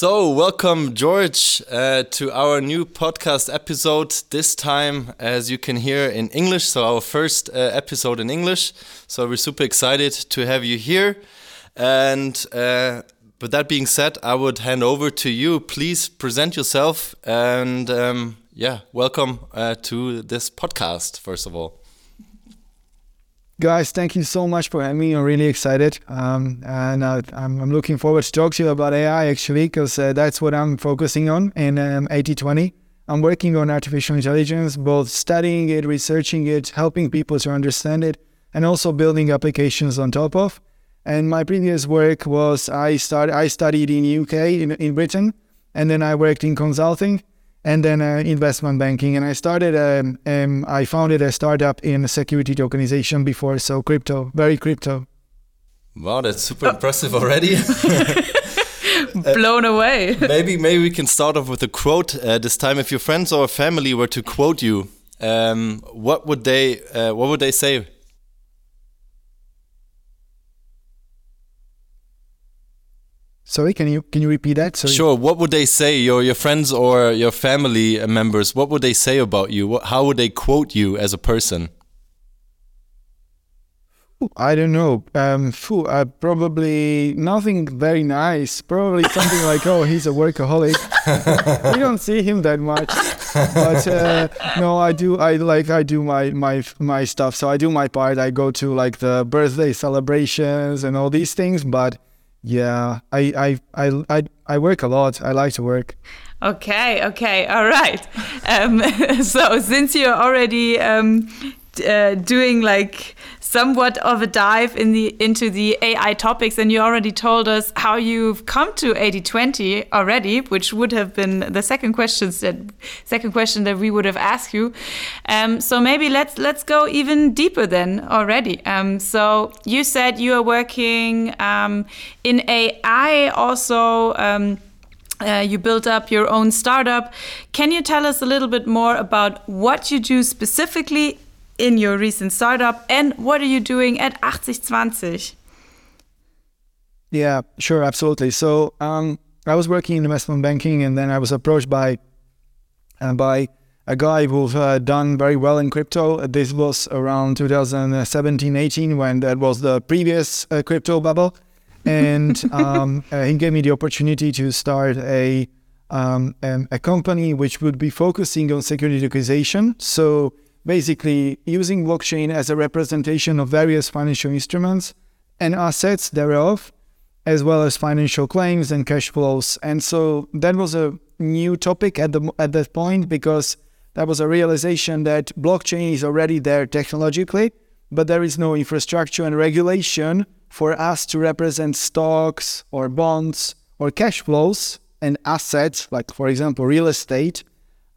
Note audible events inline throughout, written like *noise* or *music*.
So, welcome, George, uh, to our new podcast episode. This time, as you can hear, in English. So, our first uh, episode in English. So, we're super excited to have you here. And uh, with that being said, I would hand over to you. Please present yourself and, um, yeah, welcome uh, to this podcast, first of all. Guys, thank you so much for having me. I'm really excited. Um, and uh, I'm, I'm, looking forward to talk to you about AI actually, because uh, that's what I'm focusing on in um, 8020. I'm working on artificial intelligence, both studying it, researching it, helping people to understand it, and also building applications on top of. And my previous work was I started I studied in UK in, in Britain, and then I worked in consulting and then uh, investment banking. And I started, um, um, I founded a startup in a security tokenization before, so crypto, very crypto. Wow, that's super impressive already. *laughs* Blown away. maybe, maybe we can start off with a quote uh, this time. If your friends or family were to quote you, um, what would they, uh, what would they say? Sorry, can you can you repeat that? Sorry. Sure. What would they say? Your your friends or your family members? What would they say about you? What, how would they quote you as a person? I don't know. Um, phew, uh, probably nothing very nice. Probably something like, "Oh, he's a workaholic." we don't see him that much, but uh, no, I do. I like I do my my my stuff. So I do my part. I go to like the birthday celebrations and all these things, but yeah, I, I, I, I, work a lot. I like to work. Okay, okay, all right. Um, *laughs* so since you're already um, uh, doing like somewhat of a dive in the into the AI topics, and you already told us how you've come to 8020 already, which would have been the second question that second question that we would have asked you. Um, so maybe let's let's go even deeper then already. Um, so you said you are working um, in AI also. Um, uh, you built up your own startup. Can you tell us a little bit more about what you do specifically in your recent startup and what are you doing at 8020? Yeah, sure, absolutely. So um, I was working in investment banking, and then I was approached by uh, by a guy who's uh, done very well in crypto. This was around 2017, 18, when that was the previous uh, crypto bubble, and *laughs* um, uh, he gave me the opportunity to start a um, um a company which would be focusing on security tokenization. So basically using blockchain as a representation of various financial instruments and assets thereof, as well as financial claims and cash flows. And so that was a new topic at the at that point because that was a realization that blockchain is already there technologically, but there is no infrastructure and regulation for us to represent stocks or bonds or cash flows and assets, like for example real estate,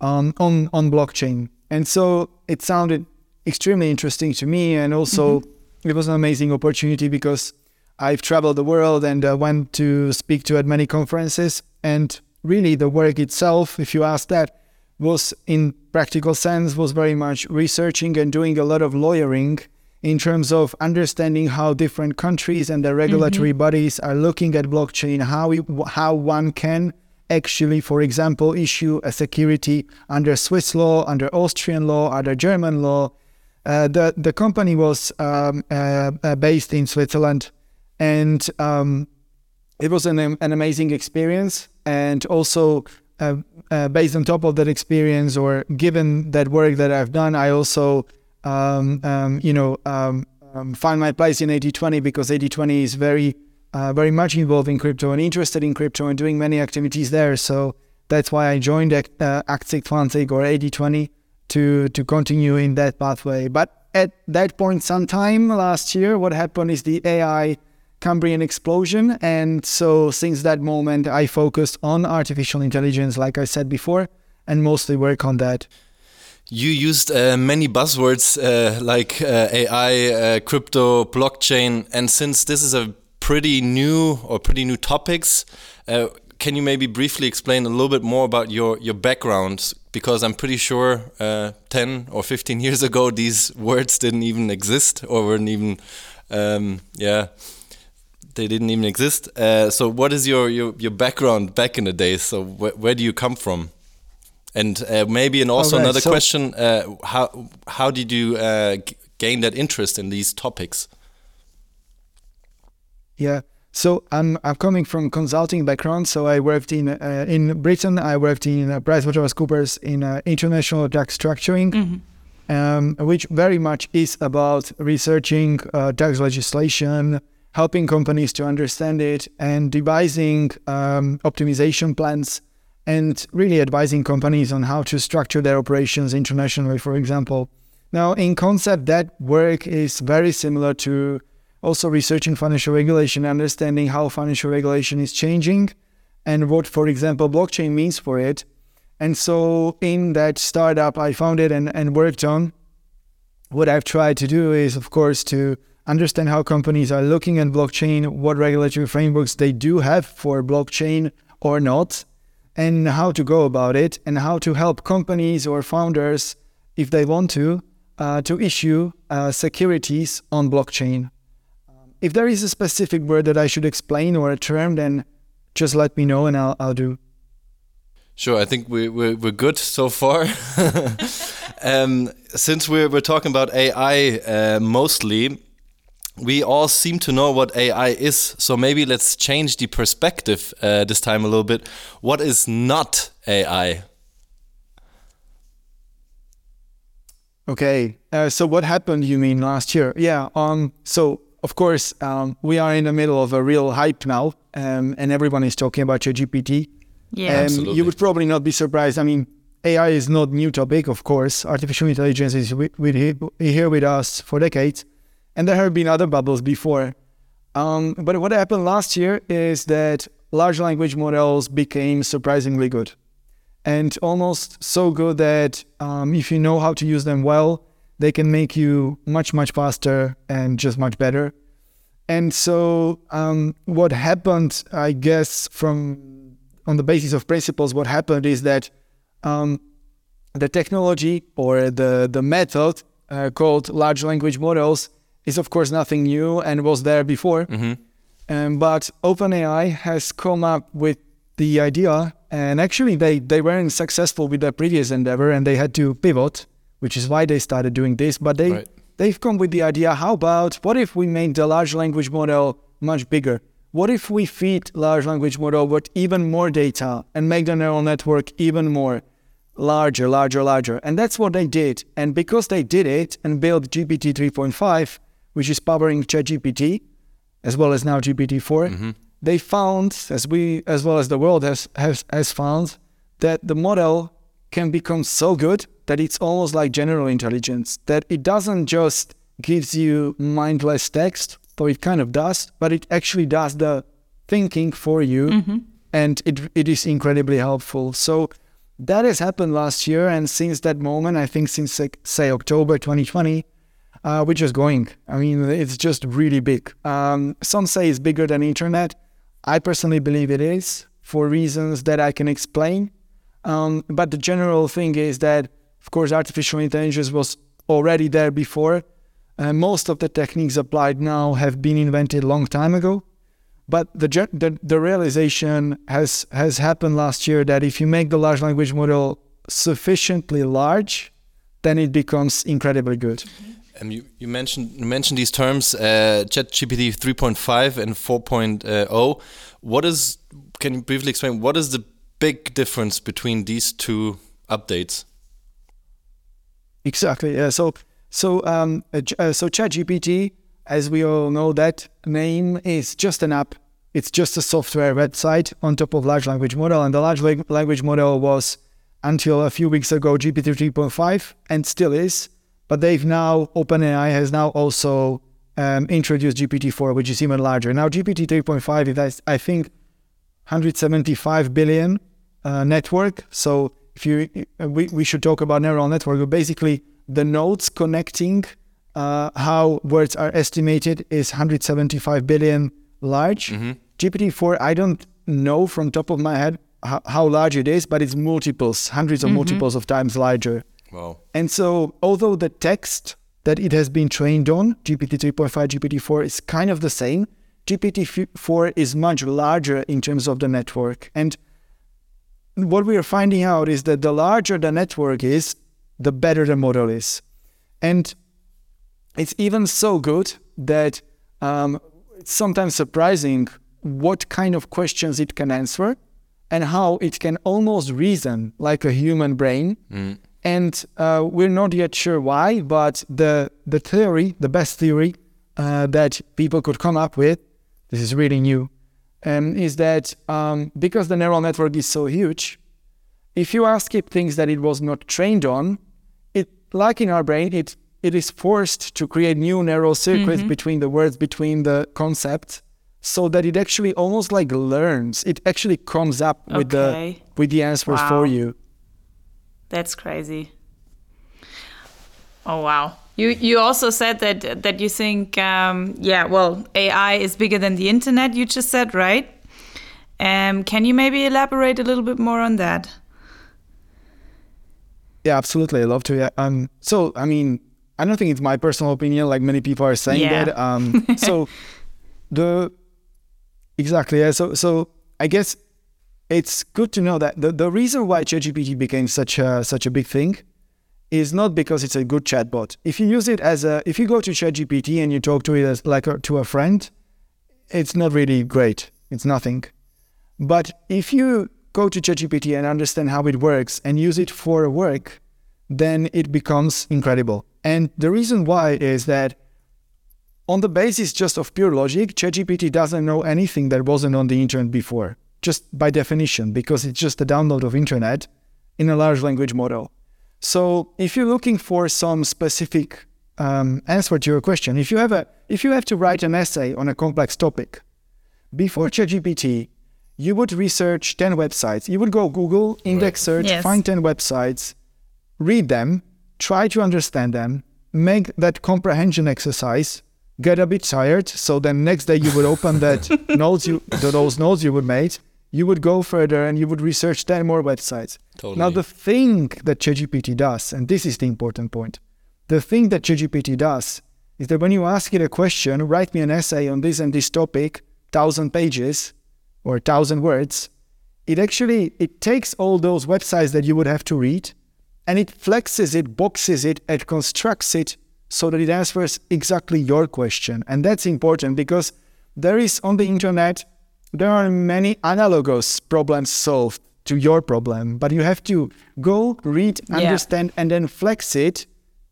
um, on on blockchain. And so it sounded extremely interesting to me. And also, mm-hmm. it was an amazing opportunity because I've traveled the world and uh, went to speak to at many conferences. And really, the work itself, if you ask that, was in practical sense was very much researching and doing a lot of lawyering in terms of understanding how different countries and their regulatory mm-hmm. bodies are looking at blockchain, how we, how one can actually, for example, issue a security under Swiss law, under Austrian law, under German law. Uh, the the company was um, uh, uh, based in Switzerland, and um, it was an an amazing experience. And also, uh, uh, based on top of that experience, or given that work that I've done, I also, um, um you know, um, um, find my place in 8020 because 8020 is very uh, very much involved in crypto and interested in crypto and doing many activities there. So that's why I joined uh, Achtzig20 or 8020 to to continue in that pathway. But at that point, sometime last year, what happened is the AI Cambrian explosion, and so since that moment, I focused on artificial intelligence, like I said before, and mostly work on that. You used uh, many buzzwords uh, like uh, AI, uh, crypto, blockchain, and since this is a pretty new or pretty new topics. Uh, can you maybe briefly explain a little bit more about your your background? Because I'm pretty sure uh, 10 or 15 years ago these words didn't even exist or weren't even, um, yeah, they didn't even exist. Uh, so, what is your, your your background back in the days? So, wh where do you come from? And uh, maybe, and also right, another so question: uh, how how did you uh, gain that interest in these topics? Yeah. So I'm I'm coming from consulting background. So I worked in uh, in Britain. I worked in uh, PricewaterhouseCoopers in uh, international tax structuring, Mm-hmm. um, which very much is about researching uh, tax legislation, helping companies to understand it, and devising um, optimization plans, and really advising companies on how to structure their operations internationally, for example. Now, in concept, that work is very similar to also researching financial regulation, understanding how financial regulation is changing and what, for example, blockchain means for it. And so in that startup I founded and, and worked on, what I've tried to do is, of course, to understand how companies are looking at blockchain, what regulatory frameworks they do have for blockchain or not, and how to go about it, and how to help companies or founders, if they want to, uh, to issue uh, securities on blockchain. If there is a specific word that I should explain or a term, then just let me know and I'll, I'll do. Sure, I think we, we're, we're good so far. *laughs* um, since we're, we're talking about AI uh, mostly, we all seem to know what AI is. So maybe let's change the perspective uh, this time a little bit. What is not AI? Okay, uh, so what happened, you mean, last year? Yeah, um, so of course, um, we are in the middle of a real hype now, um, and everyone is talking about ChatGPT. Yeah. Um, Absolutely. you would probably not be surprised. I mean, AI is not new topic, of course. Artificial intelligence is with, with here with us for decades, and there have been other bubbles before. Um, but what happened last year is that large language models became surprisingly good, and almost so good that um, if you know how to use them well, they can make you much much faster and just much better. And so, um, what happened, I guess, from on the basis of principles, what happened is that um, the technology or the the method uh, called large language models is, of course, nothing new and was there before. Um, but OpenAI has come up with the idea, and actually, they they weren't successful with their previous endeavor, and they had to pivot, which is why they started doing this. But they Right. they've come with the idea how about what if we make the large language model much bigger what if we feed large language model with even more data and make the neural network even more larger larger larger and that's what they did and because they did it and built gpt 3.5 which is powering chatgpt as well as now gpt-4 mm-hmm. they found as we as well as the world has has, has found that the model can become so good that it's almost like general intelligence that it doesn't just gives you mindless text though it kind of does but it actually does the thinking for you and it, it is incredibly helpful. So that has happened last year and since that moment i think since like, say october 2020 uh, we're just going i mean it's just really big. Um, some say it's bigger than internet. I personally believe it is for reasons that i can explain um, but the general thing is that, of course, artificial intelligence was already there before. Uh, most of the techniques applied now have been invented long time ago. But the, the the realization has has happened last year that if you make the large language model sufficiently large, then it becomes incredibly good. And you, you mentioned you mentioned these terms, uh, ChatGPT 3.5 and 4.0. What is? Can you briefly explain what is the big difference between these two updates? Exactly. Yeah. So so um uh, uh, so ChatGPT, as we all know, that name is just an app. It's just a software website on top of large language model, and the large language model was until a few weeks ago GPT 3.5 and still is. But they've now OpenAI has now also um, introduced GPT-4, which is even larger. Now GPT 3.5 is I think 175 billion uh, network. So if you, uh, we, we should talk about neural network. But basically, the nodes connecting uh, how words are estimated is 175 billion large. GPT-4, I don't know from top of my head how, how large it is, but it's multiples, 100s of multiples of times larger. Wow. And so, although the text that it has been trained on, GPT 3.5, GPT 4, is kind of the same, GPT-4 is much larger in terms of the network. And what we are finding out is that the larger the network is, the better the model is. And it's even so good that um, it's sometimes surprising what kind of questions it can answer and how it can almost reason like a human brain. Mm. And uh, we're not yet sure why, but the, the theory, the best theory uh, that people could come up with, this is really new, um, is that um, because the neural network is so huge, if you ask it things that it was not trained on, it like in our brain, it it is forced to create new neural circuits mm-hmm. between the words, between the concepts, so that it actually almost like learns. It actually comes up okay. with the with the answers wow. for you. That's crazy. Oh wow. You you also said that that you think um, yeah well AI is bigger than the internet. You just said right. Um, can you maybe elaborate a little bit more on that? Yeah, absolutely. I love to. Yeah. Um. So I mean, I don't think it's my personal opinion. Like many people are saying yeah. that. Um. *laughs* so the exactly. Yeah. So so I guess it's good to know that the, the reason why ChatGPT became such a such a big thing is not because it's a good chatbot. If you use it as a, if you go to ChatGPT and you talk to it as like a, to a friend, it's not really great. It's nothing. But if you go to ChatGPT and understand how it works and use it for work, then it becomes incredible. And the reason why is that on the basis just of pure logic, ChatGPT doesn't know anything that wasn't on the internet before, just by definition, because it's just a download of internet in a large language model. So if you're looking for some specific um, answer to your question, if you have a if you have to write an essay on a complex topic, before ChatGPT, you would research 10 websites. You would go Google, index search, yes. find 10 websites, read them, try to understand them, make that comprehension exercise, get a bit tired. So then next day you would open that *laughs* notes you those notes you would make, you would go further and you would research 10 more websites. Totally. Now, the thing that ChatGPT does, and this is the important point, the thing that ChatGPT does is that when you ask it a question, write me an essay on this and this topic, thousand pages or thousand words, it actually it takes all those websites that you would have to read and it flexes it, boxes it, and constructs it so that it answers exactly your question. And that's important because there is on the internet there are many analogous problems solved to your problem, but you have to go, read, understand, yeah. and then flex it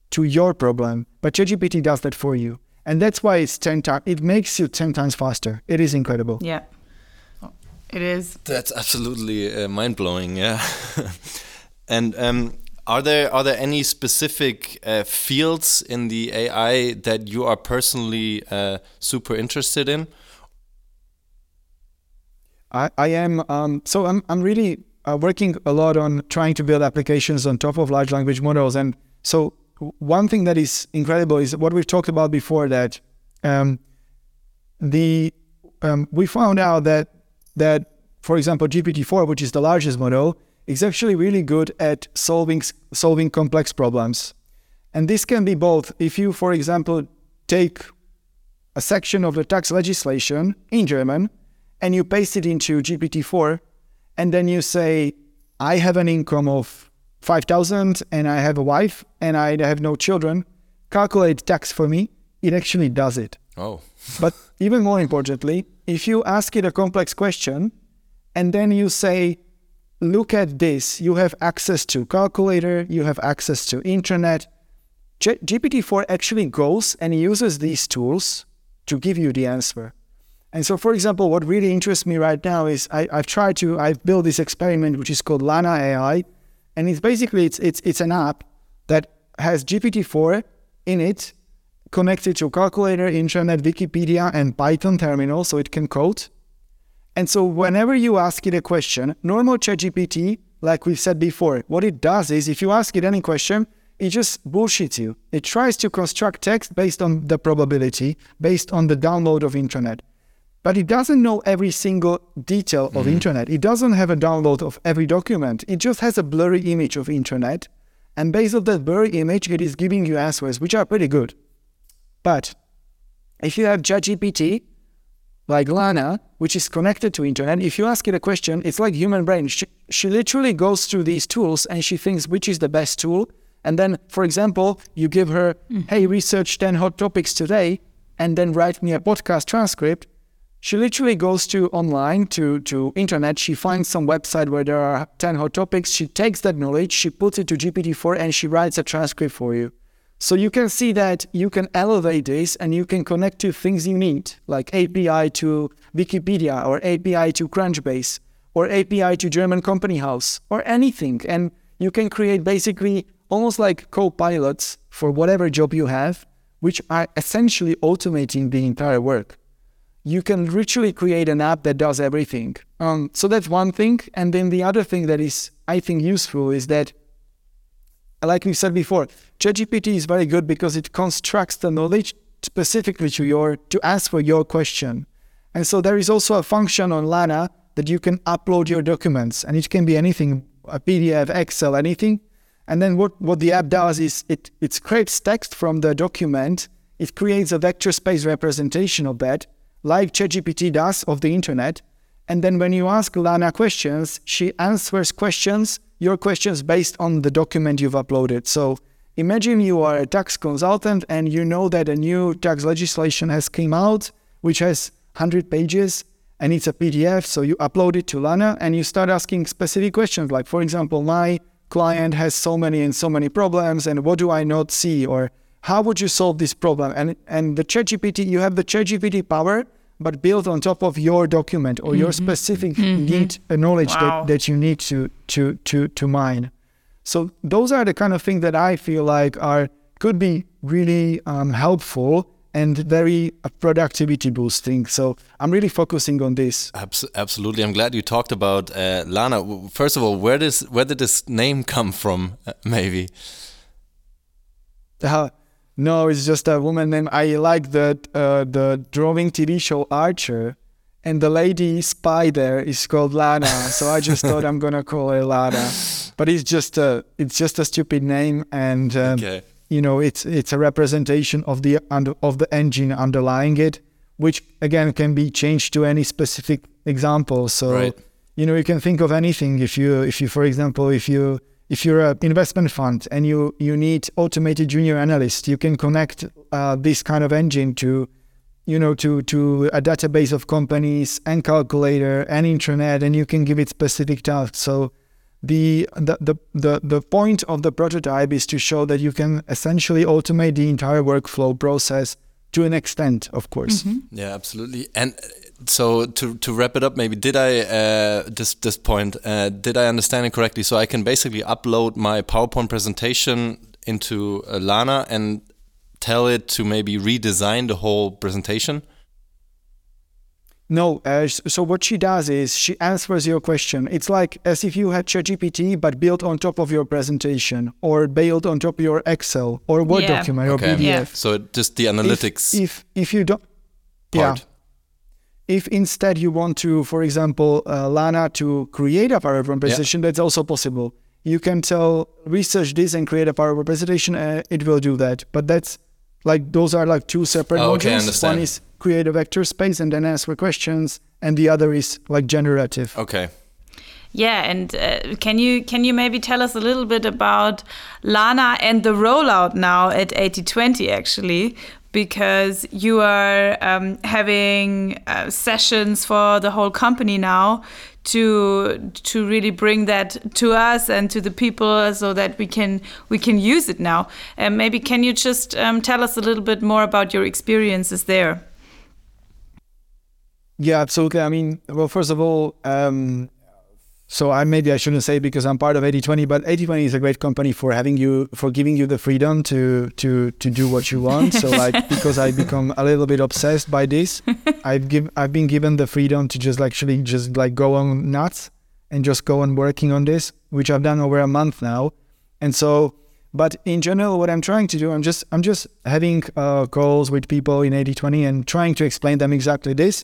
to your problem. But ChatGPT does that for you. And that's why it's 10 times, it makes you 10 times faster. It is incredible. Yeah. It is. That's absolutely uh, mind blowing. Yeah. *laughs* and um, are there are there any specific uh, fields in the AI that you are personally uh, super interested in? I, I am um, so I'm I'm really uh, working a lot on trying to build applications on top of large language models. And so one thing that is incredible is what we've talked about before that um, the um, we found out that that for example GPT-4, which is the largest model, is actually really good at solving solving complex problems. And this can be both if you, for example, take a section of the tax legislation in German and you paste it into GPT-4, and then you say, I have an income of 5,000 and I have a wife and I have no children, calculate tax for me, it actually does it. Oh. *laughs* but even more importantly, if you ask it a complex question and then you say, look at this, you have access to calculator, you have access to internet, G- GPT-4 actually goes and uses these tools to give you the answer. And so, for example, what really interests me right now is I, have tried to I've built this experiment which is called Lana AI, and it's basically it's it's it's an app that has GPT-4 in it, connected to calculator, internet, Wikipedia, and Python terminal, so it can code. And so, whenever you ask it a question, normal ChatGPT, like we've said before, what it does is if you ask it any question, it just bullshits you. It tries to construct text based on the probability, based on the download of internet but it doesn't know every single detail of mm-hmm. internet. It doesn't have a download of every document. It just has a blurry image of internet. And based on that blurry image, it is giving you answers, which are pretty good. But if you have ChatGPT, like Lana, which is connected to internet. If you ask it a question, it's like human brain. She, she literally goes through these tools and she thinks which is the best tool. And then, for example, you give her, mm. hey, research 10 hot topics today, and then write me a podcast transcript. She literally goes to online to, to internet. She finds some website where there are 10 hot topics. She takes that knowledge, she puts it to GPT-4 and she writes a transcript for you. So you can see that you can elevate this and you can connect to things you need, like API to Wikipedia or API to Crunchbase or API to German Company House or anything. And you can create basically almost like co-pilots for whatever job you have, which are essentially automating the entire work. You can literally create an app that does everything. Um, so that's one thing. And then the other thing that is, I think, useful is that like we said before, ChatGPT is very good because it constructs the knowledge specifically to your to ask for your question. And so there is also a function on Lana that you can upload your documents, and it can be anything, a PDF, Excel, anything. And then what, what the app does is it, it scrapes text from the document, it creates a vector space representation of that, like ChatGPT does of the internet. And then when you ask Lana questions, she answers questions your questions based on the document you've uploaded. So imagine you are a tax consultant and you know that a new tax legislation has came out, which has 100 pages and it's a PDF. So you upload it to Lana and you start asking specific questions like, for example, my client has so many and so many problems and what do I not see? Or how would you solve this problem? And, and the ChatGPT, you have the ChatGPT power but built on top of your document or mm-hmm. your specific mm-hmm. need uh, knowledge wow. that, that you need to to to to mine. So those are the kind of things that I feel like are could be really um, helpful and very uh, productivity boosting. So I'm really focusing on this. absolutely, I'm glad you talked about uh, Lana. First of all, where does where did this name come from? Uh, maybe. Uh, no, it's just a woman named. I like the uh, the drawing TV show Archer, and the lady spy there is called Lana. so I just thought I'm gonna call her Lana, *laughs* but it's just a it's just a stupid name, and um, okay. you know it's it's a representation of the of the engine underlying it, which again can be changed to any specific example. So right. you know you can think of anything if you if you for example if you if you're an investment fund and you, you need automated junior analyst, you can connect uh, this kind of engine to, you know, to, to a database of companies and calculator and intranet, and you can give it specific tasks. So the, the, the, the, the point of the prototype is to show that you can essentially automate the entire workflow process to an extent, of course. Mm -hmm. Yeah, absolutely. And so to to wrap it up, maybe did I uh, this this point uh, did I understand it correctly? So I can basically upload my PowerPoint presentation into uh, Lana and tell it to maybe redesign the whole presentation. No, uh, so what she does is she answers your question. It's like as if you had ChatGPT, but built on top of your presentation, or built on top of your Excel or Word yeah. document or okay. PDF. Yeah. So just the analytics. If if, if you don't, part. yeah. If instead you want to, for example, uh, Lana to create a PowerPoint presentation, yeah. that's also possible. You can tell research this and create a PowerPoint presentation, uh, it will do that. But that's like those are like two separate oh, modules. Okay, One is create a vector space and then ask for questions, and the other is like generative. Okay. Yeah, and uh, can you can you maybe tell us a little bit about Lana and the rollout now at 8020 actually? Because you are um, having uh, sessions for the whole company now to to really bring that to us and to the people so that we can we can use it now. And maybe can you just um, tell us a little bit more about your experiences there? Yeah, absolutely. I mean, well, first of all, um, so I maybe I shouldn't say because I'm part of 8020, but 8020 is a great company for having you for giving you the freedom to to to do what you want. So like *laughs* because I become a little bit obsessed by this, *laughs* I've give I've been given the freedom to just actually just like go on nuts and just go on working on this, which I've done over a month now. And so but in general, what I'm trying to do, I'm just I'm just having uh, calls with people in 8020 and trying to explain them exactly this,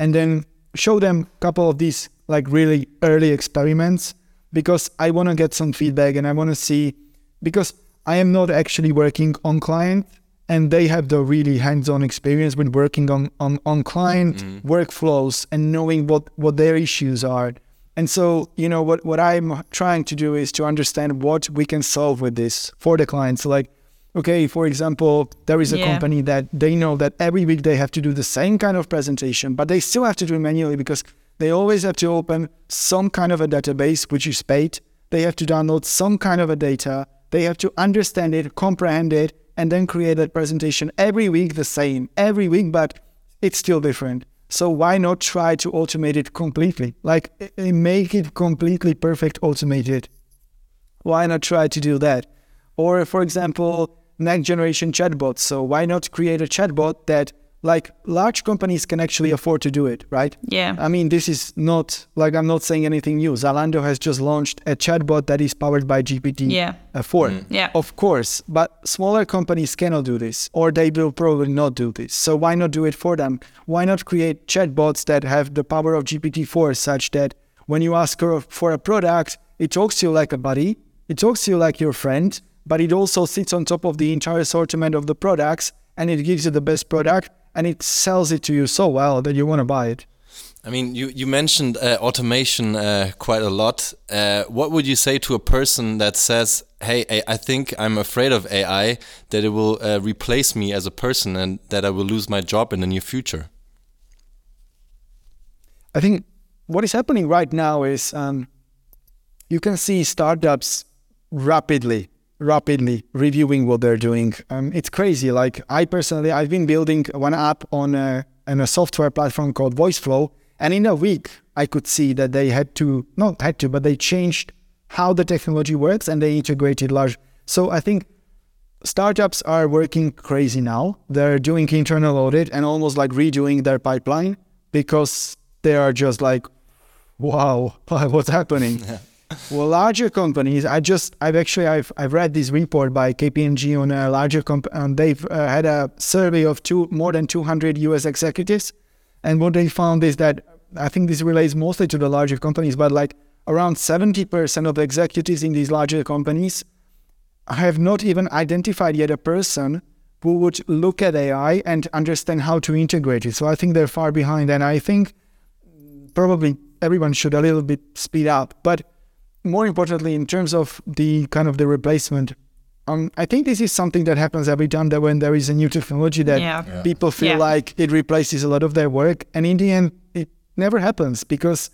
and then show them a couple of these like really early experiments because I want to get some feedback and I want to see because I am not actually working on client and they have the really hands-on experience with working on on, on client mm-hmm. workflows and knowing what what their issues are. And so you know what what i'm trying to do is to understand what we can solve with this for the clients. Like okay for example there is a Yeah. company that they know that every week they have to do the same kind of presentation but they still have to do it manually because they always have to open some kind of a database which is paid. They have to download some kind of a data. They have to understand it comprehend it and then create that presentation every week the same every week but it's still different. So why not try to automate it completely? Like make it completely perfect automated. Why not try to do that? Or for example next generation chatbots. So why not create a chatbot that like large companies can actually afford to do it right Yeah. I mean, this is not like I'm not saying anything new. Zalando has just launched a chatbot that is powered by GPT Yeah. uh, 4. Yeah. Of course, but smaller companies cannot do this, or they will probably not do this. So why not do it for them? Why not create chatbots that have the power of GPT-4 such that when you ask her for a product, it talks to you like a buddy, it talks to you like your friend, but it also sits on top of the entire assortment of the products and it gives you the best product and it sells it to you so well that you want to buy it. I mean, you, you mentioned uh, automation uh, quite a lot. Uh, what would you say to a person that says, hey, I, I think I'm afraid of AI, that it will uh, replace me as a person and that I will lose my job in the near future? I think what is happening right now is um, you can see startups rapidly, rapidly reviewing what they're doing. Um, it's crazy. Like I personally, I've been building one app on a, on a software platform called VoiceFlow, and in a week I could see that they had to not had to, but they changed how the technology works and they integrated large. So I think startups are working crazy now. They're doing internal audit and almost like redoing their pipeline because they are just like, wow, *laughs* what's happening? Well, larger companies, I just, I've actually, I've, I've read this report by KPMG on a larger comp, and they've uh, had a survey of two, more than 200 US executives. And what they found is that, I think this relates mostly to the larger companies, but like around 70% of the executives in these larger companies have not even identified yet a person who would look at AI and understand how to integrate it. So I think they're far behind. And I think probably everyone should a little bit speed up. But more importantly, in terms of the kind of the replacement, um, I think this is something that happens every time that when there is a new technology that Yeah. Yeah. people feel Yeah. like it replaces a lot of their work, and in the end, it never happens because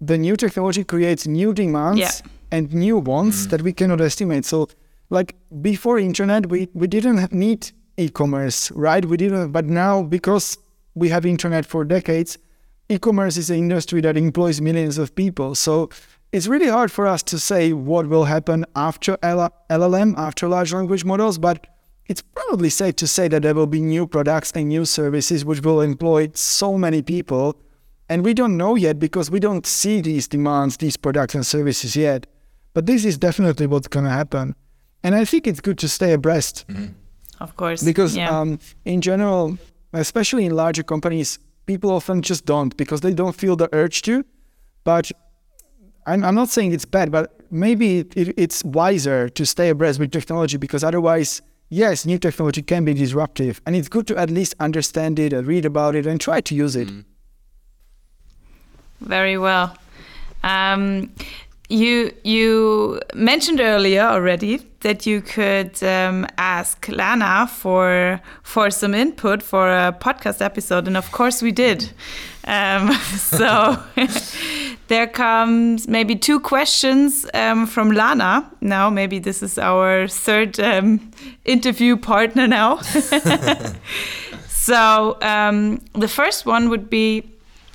the new technology creates new demands Yeah. and new wants that we cannot estimate. So, like before internet, we we didn't ha- need e-commerce, right? We didn't, but now because we have internet for decades, e-commerce is an industry that employs millions of people. So it's really hard for us to say what will happen after LLM, after large language models, but it's probably safe to say that there will be new products and new services which will employ so many people. And we don't know yet because we don't see these demands, these products and services yet. But this is definitely what's going to happen. And I think it's good to stay abreast Of course. because yeah. um, in general especially in larger companies people often just don't because they don't feel the urge to but i'm, I'm not saying it's bad but maybe it, it, it's wiser to stay abreast with technology because otherwise yes new technology can be disruptive and it's good to at least understand it and read about it and try to use it Very well. Um, you you mentioned earlier already that you could um, ask Lana for for some input for a podcast episode, and of course we did. Um, *laughs* so *laughs* there comes maybe two questions um, from Lana. Now maybe this is our third um, interview partner now. *laughs* so um, the first one would be.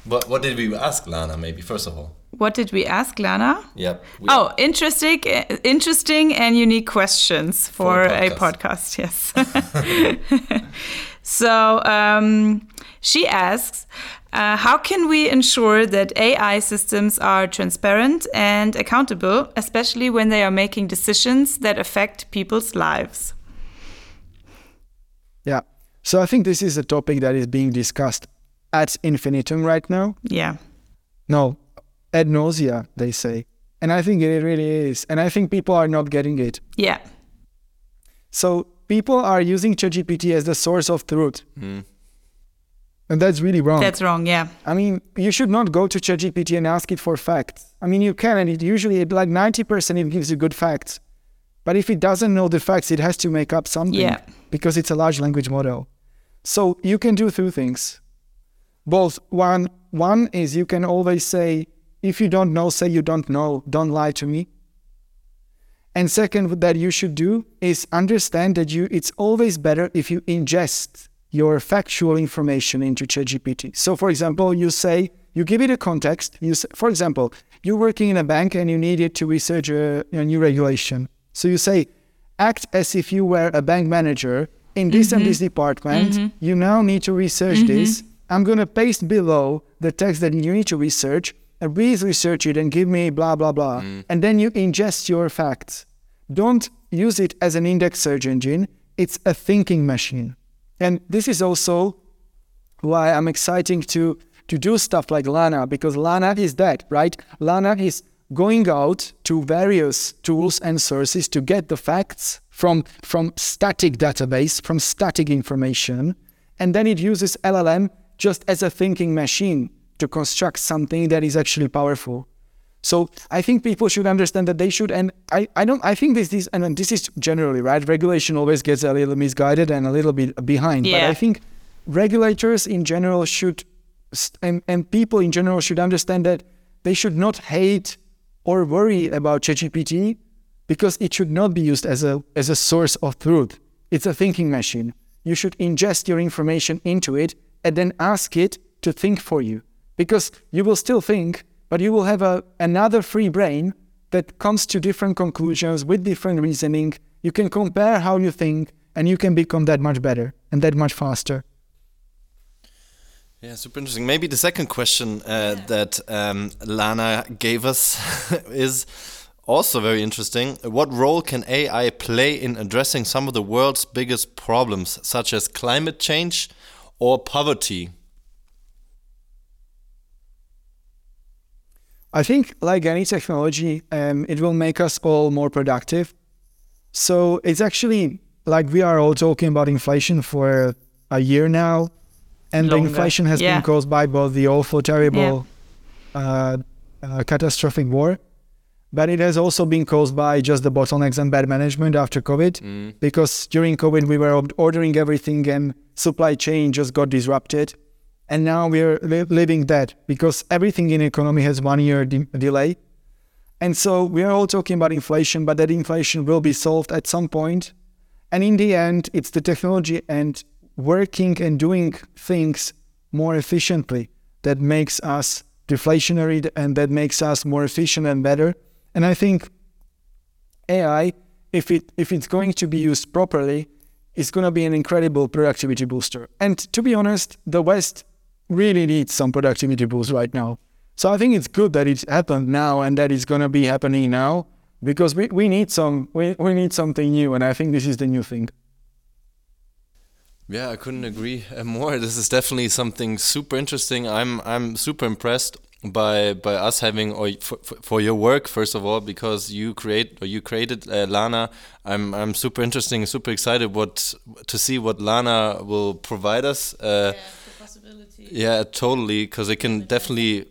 What, what did we ask Lana, maybe, first of all? What did we ask Lana? Yep. we- Oh, interesting, interesting and unique questions for, For a a podcast. Yes. *laughs* so um, she asks, uh, how can we ensure that AI systems are transparent and accountable, especially when they are making decisions that affect people's lives? yeah so i think this is a topic that is being discussed ad infinitum right now Yeah. No, ad nausea, they say. And I think it really is. And I think people are not getting it. Yeah. So people are using ChatGPT as the source of truth. Hmm. And that's really wrong. That's wrong. Yeah. I mean, you should not go to ChatGPT and ask it for facts. I mean, you can, and it usually, like 90%, it gives you good facts. But if it doesn't know the facts, it has to make up something Yeah. because it's a large language model. So you can do two things. Both one one is you can always say, if you don't know, say you don't know. Don't lie to me. And second, that you should do is understand that you it's always better if you ingest your factual information into ChatGPT. So, for example, you say you give it a context. You, say, for example, you're working in a bank and you need it to research a, a new regulation. So you say, act as if you were a bank manager in this and mm-hmm. this department. Mm-hmm. You now need to research this. Mm-hmm. I'm going to paste below the text that you need to research. And please research it and give me blah blah blah. Mm. And then you ingest your facts. Don't use it as an index search engine. It's a thinking machine. And this is also why I'm exciting to to do stuff like Lana because Lana is that, right? Lana is going out to various tools and sources to get the facts from from static database, from static information, and then it uses LLM just as a thinking machine to construct something that is actually powerful. So I think people should understand that they should, and I, I don't, I think this is, and this is generally right. Regulation always gets a little misguided and a little bit behind, Yeah. but I think regulators in general should, and, and people in general should understand that they should not hate or worry about ChatGPT because it should not be used as a as a source of truth. It's a thinking machine. You should ingest your information into it and then ask it to think for you because you will still think, but you will have a another free brain that comes to different conclusions with different reasoning. You can compare how you think and you can become that much better and that much faster. Yeah, super interesting. Maybe the second question uh, that um, Lana gave us *laughs* is also very interesting. What role can AI play in addressing some of the world's biggest problems, such as climate change or poverty? I think, like any technology, um, it will make us all more productive. So it's actually like we are all talking about inflation for a year now, and Longer, the inflation has yeah. been caused by both the awful, terrible, uh, uh, catastrophic war, but it has also been caused by just the bottlenecks and bad management after COVID. Because during COVID, we were ordering everything, and supply chain just got disrupted and now we're li- living that because everything in economy has one year de- delay. And so we are all talking about inflation but that inflation will be solved at some point. And in the end it's the technology and working and doing things more efficiently that makes us deflationary and that makes us more efficient and better. And i think ai if it if it's going to be used properly is going to be an incredible productivity booster. And to be honest, the West really needs some productivity boost right now. So I think it's good that it's happened now and that it's going to be happening now because we, we need some we, we need something new and I think this is the new thing. Yeah, I couldn't agree uh, *laughs* more. This is definitely something super interesting. I'm I'm super impressed by by us having or for, for- for your work first of all because you create or you created uh, Lana. I'm I'm super interesting, super excited what to see what Lana will provide us. Uh, yeah, totally, because it can definitely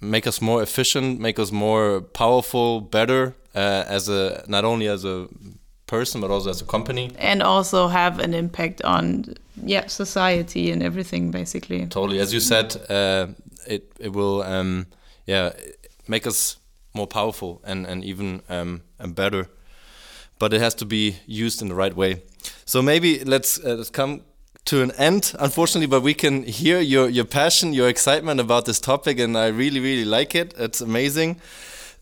make us more efficient, make us more powerful, better uh, as a not only as a person but also as a company. and also have an impact on yeah society and everything basically Totally, as you said, uh, it it will um, yeah make us more powerful and and even um, and better. But it has to be used in the right way. So maybe let's uh, let's come to an end, unfortunately. But we can hear your your passion, your excitement about this topic, and I really really like it. It's amazing.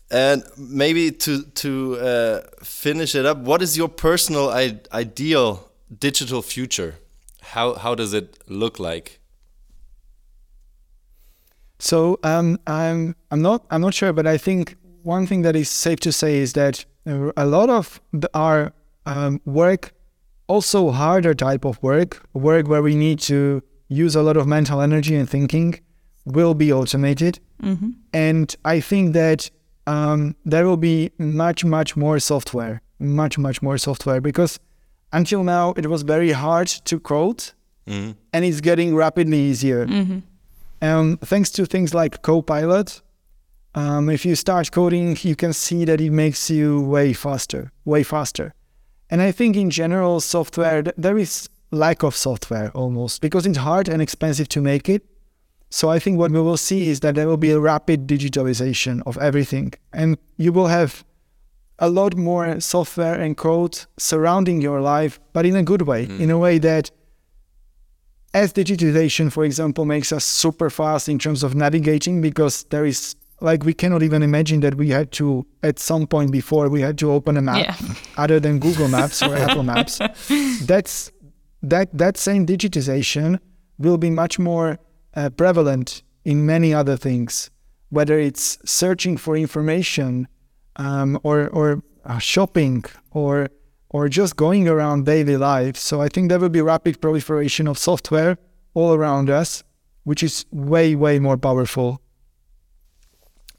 And maybe to to uh, finish it up, what is your personal ideal digital future? How how does it look like? So um, I'm I'm not I'm not sure, but I think one thing that is safe to say is that a lot of the, our um, work, also harder type of work, work where we need to use a lot of mental energy and thinking, will be automated. And I think that um, there will be much much more software, much much more software because until now it was very hard to code, Mhm. and it's getting rapidly easier. Um, thanks to things like Copilot, um, if you start coding, you can see that it makes you way faster, way faster. And I think in general, software there is lack of software almost because it's hard and expensive to make it. So I think what we will see is that there will be a rapid digitalization of everything, and you will have a lot more software and code surrounding your life, but in a good way, hmm. in a way that as digitization, for example, makes us super fast in terms of navigating because there is like we cannot even imagine that we had to at some point before we had to open a map Yeah. *laughs* other than Google Maps or Apple Maps. *laughs* That's that that same digitization will be much more uh, prevalent in many other things, whether it's searching for information um, or or uh, shopping or or just going around daily life. So I think there will be rapid proliferation of software all around us, which is way way more powerful.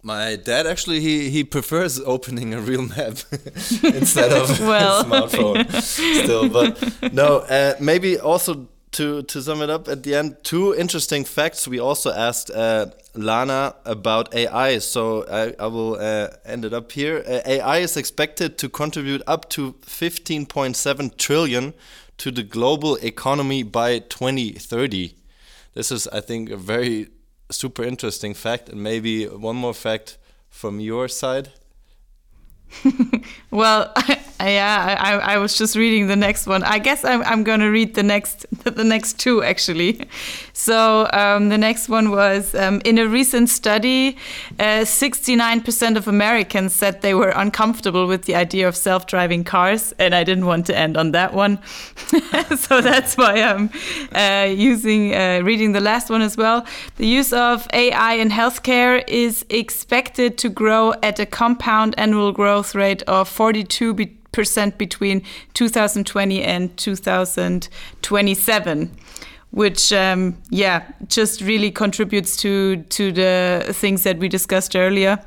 My dad actually he he prefers *laughs* opening a real map *laughs* instead of *laughs* Well. a smartphone still. But no, uh, maybe also to to sum it up at the end, two interesting facts. We also asked uh, Lana about AI, so I, I will uh, end it up here. Uh, AI is expected to contribute up to 15.7 trillion to the global economy by 2030. This is, I think, a very super interesting fact, and maybe one more fact from your side. *laughs* Well, yeah, I, I was just reading the next one. I guess I'm, I'm going to read the next *laughs* the next two actually. So um, the next one was um, in a recent study, uh, 69% of Americans said they were uncomfortable with the idea of self-driving cars, and I didn't want to end on that one. *laughs* so that's why I'm uh, using uh, reading the last one as well. The use of AI in healthcare is expected to grow at a compound annual growth rate of 42 be- percent between 2020 and 2027 which um, yeah just really contributes to to the things that we discussed earlier.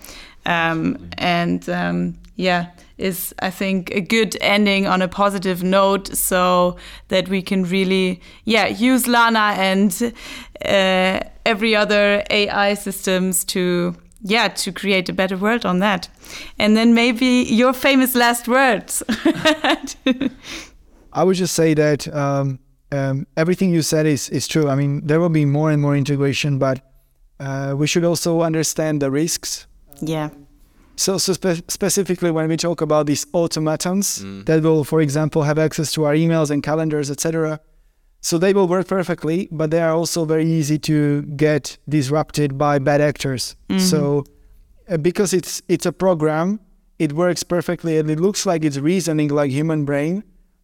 Um, and um, yeah is I think a good ending on a positive note so that we can really yeah use Lana and uh, every other AI systems to yeah to create a better world on that and then maybe your famous last words *laughs* I would just say that um, um, everything you said is, is true. I mean, there will be more and more integration, but uh, we should also understand the risks. yeah So, so spe- specifically, when we talk about these automatons that will, for example, have access to our emails and calendars, etc., so they will work perfectly, but they are also very easy to get disrupted by bad actors. So, uh, because it's it's a program, it works perfectly and it looks like it's reasoning like human brain,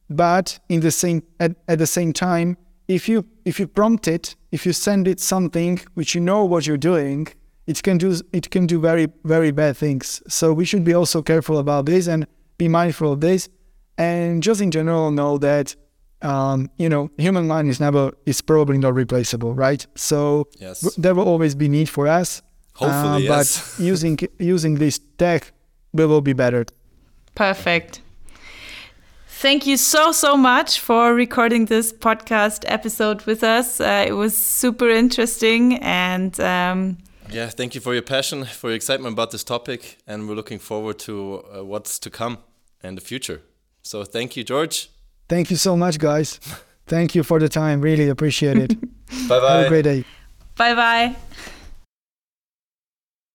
but in the same at, at the same time, if you if you prompt it, if you send it something which you know what you're doing, it can do it can do very very bad things. So we should be also careful about this and be mindful of this, and just in general know that um, you know human mind is never is probably not replaceable, right? So Yes. w- there will always be need for us. Hopefully, uh, yes. But using *laughs* using this tech, we will be better. Perfect. Thank you so, so much for recording this podcast episode with us. Uh, it was super interesting. And um, Yeah, thank you for your passion, for your excitement about this topic, and we're looking forward to uh, what's to come in the future. So thank you, George. Thank you so much, guys. *laughs* Thank you for the time. Really appreciate it. *laughs* Bye bye. Have a great day. bye bye.